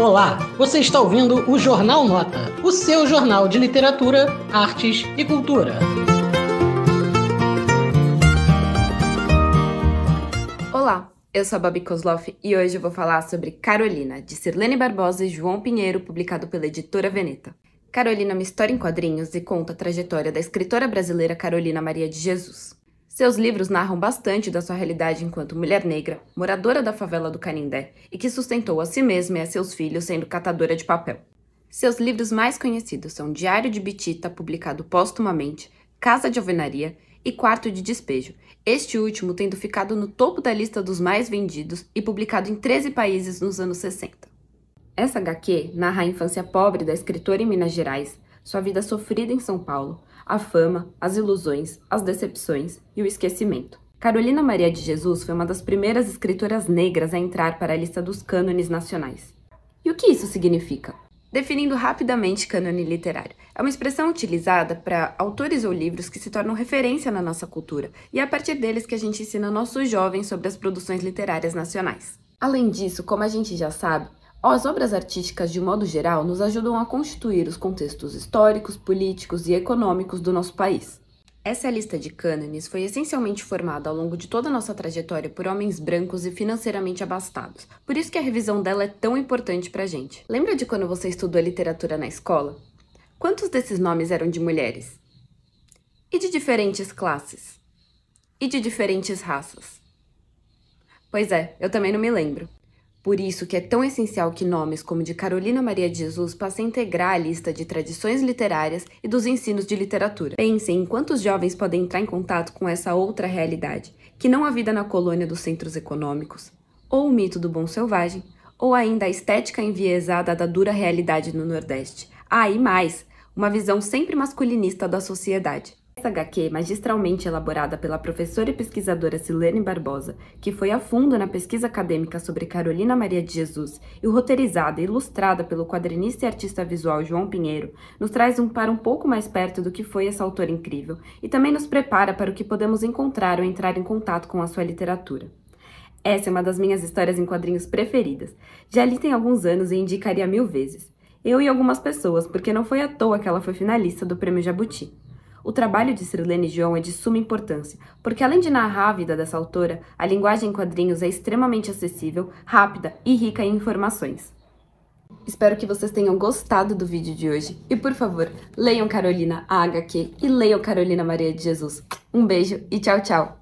Olá, você está ouvindo o Jornal Nota, o seu jornal de literatura, artes e cultura. Olá, eu sou a Babi Kozloff e hoje eu vou falar sobre Carolina, de Sirlene Barbosa e João Pinheiro, publicado pela editora Veneta. Carolina é uma história em quadrinhos e conta a trajetória da escritora brasileira Carolina Maria de Jesus. Seus livros narram bastante da sua realidade enquanto mulher negra, moradora da favela do Canindé e que sustentou a si mesma e a seus filhos sendo catadora de papel. Seus livros mais conhecidos são Diário de Bitita, publicado póstumamente, Casa de Alvenaria e Quarto de Despejo, este último tendo ficado no topo da lista dos mais vendidos e publicado em 13 países nos anos 60. Essa HQ narra a infância pobre da escritora em Minas Gerais, sua vida sofrida em São Paulo, a fama, as ilusões, as decepções e o esquecimento. Carolina Maria de Jesus foi uma das primeiras escritoras negras a entrar para a lista dos cânones nacionais. E o que isso significa? Definindo rapidamente cânone literário, é uma expressão utilizada para autores ou livros que se tornam referência na nossa cultura, e é a partir deles que a gente ensina nossos jovens sobre as produções literárias nacionais. Além disso, como a gente já sabe, as obras artísticas, de modo geral, nos ajudam a constituir os contextos históricos, políticos e econômicos do nosso país. Essa lista de cânones foi essencialmente formada ao longo de toda a nossa trajetória por homens brancos e financeiramente abastados. Por isso que a revisão dela é tão importante pra gente. Lembra de quando você estudou literatura na escola? Quantos desses nomes eram de mulheres? E de diferentes classes? E de diferentes raças? Pois é, eu também não me lembro. Por isso que é tão essencial que nomes como de Carolina Maria de Jesus passem a integrar a lista de tradições literárias e dos ensinos de literatura. Pensem em quantos jovens podem entrar em contato com essa outra realidade, que não a vida na colônia dos centros econômicos, ou o mito do bom selvagem, ou ainda a estética enviesada da dura realidade no Nordeste. Ah, e mais, uma visão sempre masculinista da sociedade. Essa HQ, magistralmente elaborada pela professora e pesquisadora Silene Barbosa, que foi a fundo na pesquisa acadêmica sobre Carolina Maria de Jesus, e roteirizada e ilustrada pelo quadrinista e artista visual João Pinheiro, nos traz um para um pouco mais perto do que foi essa autora incrível e também nos prepara para o que podemos encontrar ou entrar em contato com a sua literatura. Essa é uma das minhas histórias em quadrinhos preferidas. Já li tem alguns anos e indicaria mil vezes. Eu e algumas pessoas, porque não foi à toa que ela foi finalista do Prêmio Jabuti. O trabalho de Sirlene João é de suma importância, porque além de narrar a vida dessa autora, a linguagem em quadrinhos é extremamente acessível, rápida e rica em informações. Espero que vocês tenham gostado do vídeo de hoje e, por favor, leiam Carolina a HQ e leiam Carolina Maria de Jesus. Um beijo e tchau, tchau!